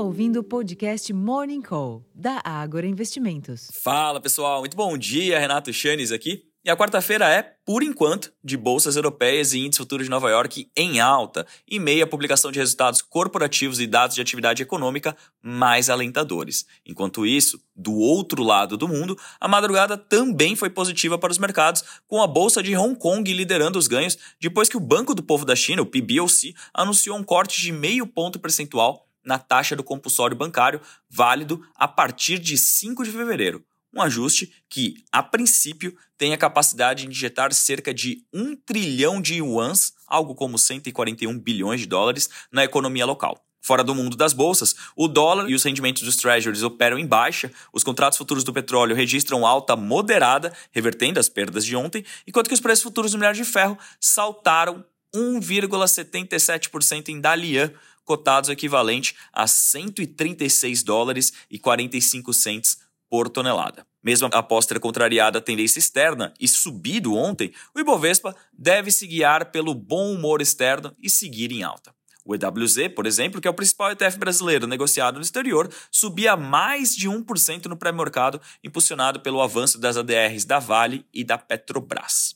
ouvindo o podcast Morning Call, da Ágora Investimentos. Fala pessoal, muito bom dia, Renato Chanes aqui. E a quarta-feira é, por enquanto, de bolsas europeias e índice futuro de Nova York em alta, em meio à publicação de resultados corporativos e dados de atividade econômica mais alentadores. Enquanto isso, do outro lado do mundo, a madrugada também foi positiva para os mercados, com a bolsa de Hong Kong liderando os ganhos depois que o Banco do Povo da China, o PBOC, anunciou um corte de meio ponto percentual na taxa do compulsório bancário, válido a partir de 5 de fevereiro um ajuste que, a princípio, tem a capacidade de injetar cerca de 1 trilhão de yuans, algo como 141 bilhões de dólares, na economia local. Fora do mundo das bolsas, o dólar e os rendimentos dos treasuries operam em baixa, os contratos futuros do petróleo registram alta moderada, revertendo as perdas de ontem, enquanto que os preços futuros do minério de ferro saltaram 1,77% em Dalian, cotados equivalente a 136 dólares e 45 centes por tonelada. Mesmo após ter contrariado a tendência externa e subido ontem, o Ibovespa deve se guiar pelo bom humor externo e seguir em alta. O EWZ, por exemplo, que é o principal ETF brasileiro negociado no exterior, subia mais de 1% no pré-mercado, impulsionado pelo avanço das ADRs da Vale e da Petrobras.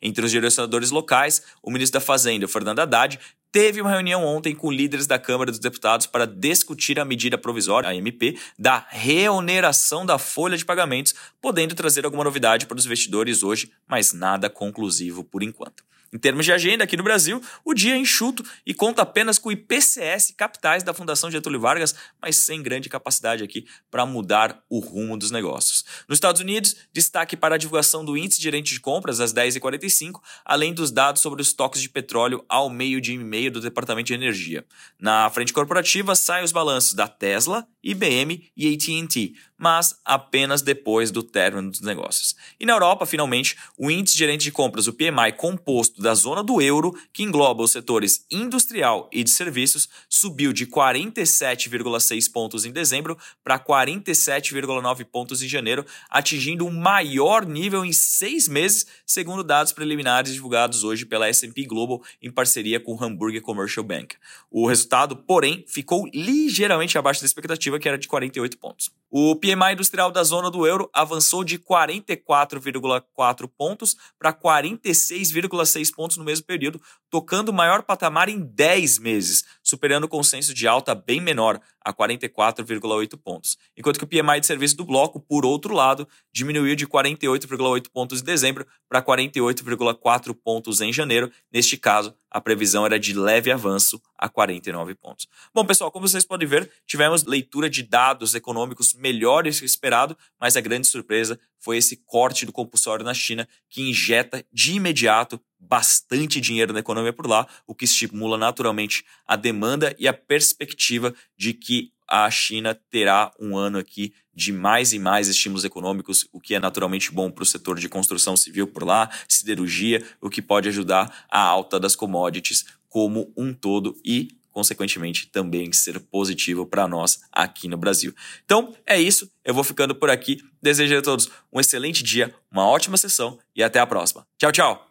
Entre os direcionadores locais, o ministro da Fazenda, Fernando Haddad, teve uma reunião ontem com líderes da Câmara dos Deputados para discutir a medida provisória, a MP, da reoneração da folha de pagamentos, podendo trazer alguma novidade para os investidores hoje, mas nada conclusivo por enquanto. Em termos de agenda, aqui no Brasil, o dia é enxuto e conta apenas com o IPCS capitais da Fundação Getúlio Vargas, mas sem grande capacidade aqui para mudar o rumo dos negócios. Nos Estados Unidos, destaque para a divulgação do índice gerente de compras às 10h45, além dos dados sobre os estoques de petróleo ao meio-dia e meio do Departamento de Energia. Na frente corporativa, saem os balanços da Tesla, IBM e AT&T, mas apenas depois do término dos negócios. E na Europa, finalmente, o índice gerente de compras, o PMI composto da zona do euro, que engloba os setores industrial e de serviços, subiu de 47,6 pontos em dezembro para 47,9 pontos em janeiro, atingindo o maior nível em seis meses, segundo dados preliminares divulgados hoje pela S&P Global em parceria com o Hamburger Commercial Bank. O resultado, porém, ficou ligeiramente abaixo da expectativa que era de 48 pontos. O PMI industrial da zona do euro avançou de 44,4 pontos para 46,6 pontos no mesmo período, tocando o maior patamar em 10 meses, superando o consenso de alta bem menor, a 44,8 pontos. Enquanto que o PMI de serviço do bloco, por outro lado, diminuiu de 48,8 pontos em dezembro para 48,4 pontos em janeiro. Neste caso, a previsão era de leve avanço a 49 pontos. Bom, pessoal, como vocês podem ver, tivemos leitura de dados econômicos melhores que o esperado, mas a grande surpresa foi esse corte do compulsório na China, que injeta de imediato bastante dinheiro na economia por lá, o que estimula naturalmente a demanda e a perspectiva de que a China terá um ano aqui de mais e mais estímulos econômicos, o que é naturalmente bom para o setor de construção civil por lá, siderurgia, o que pode ajudar a alta das commodities como um todo e consequentemente também ser positivo para nós aqui no Brasil. Então é isso, eu vou ficando por aqui. Desejo a todos um excelente dia, uma ótima sessão e até a próxima. Tchau, tchau!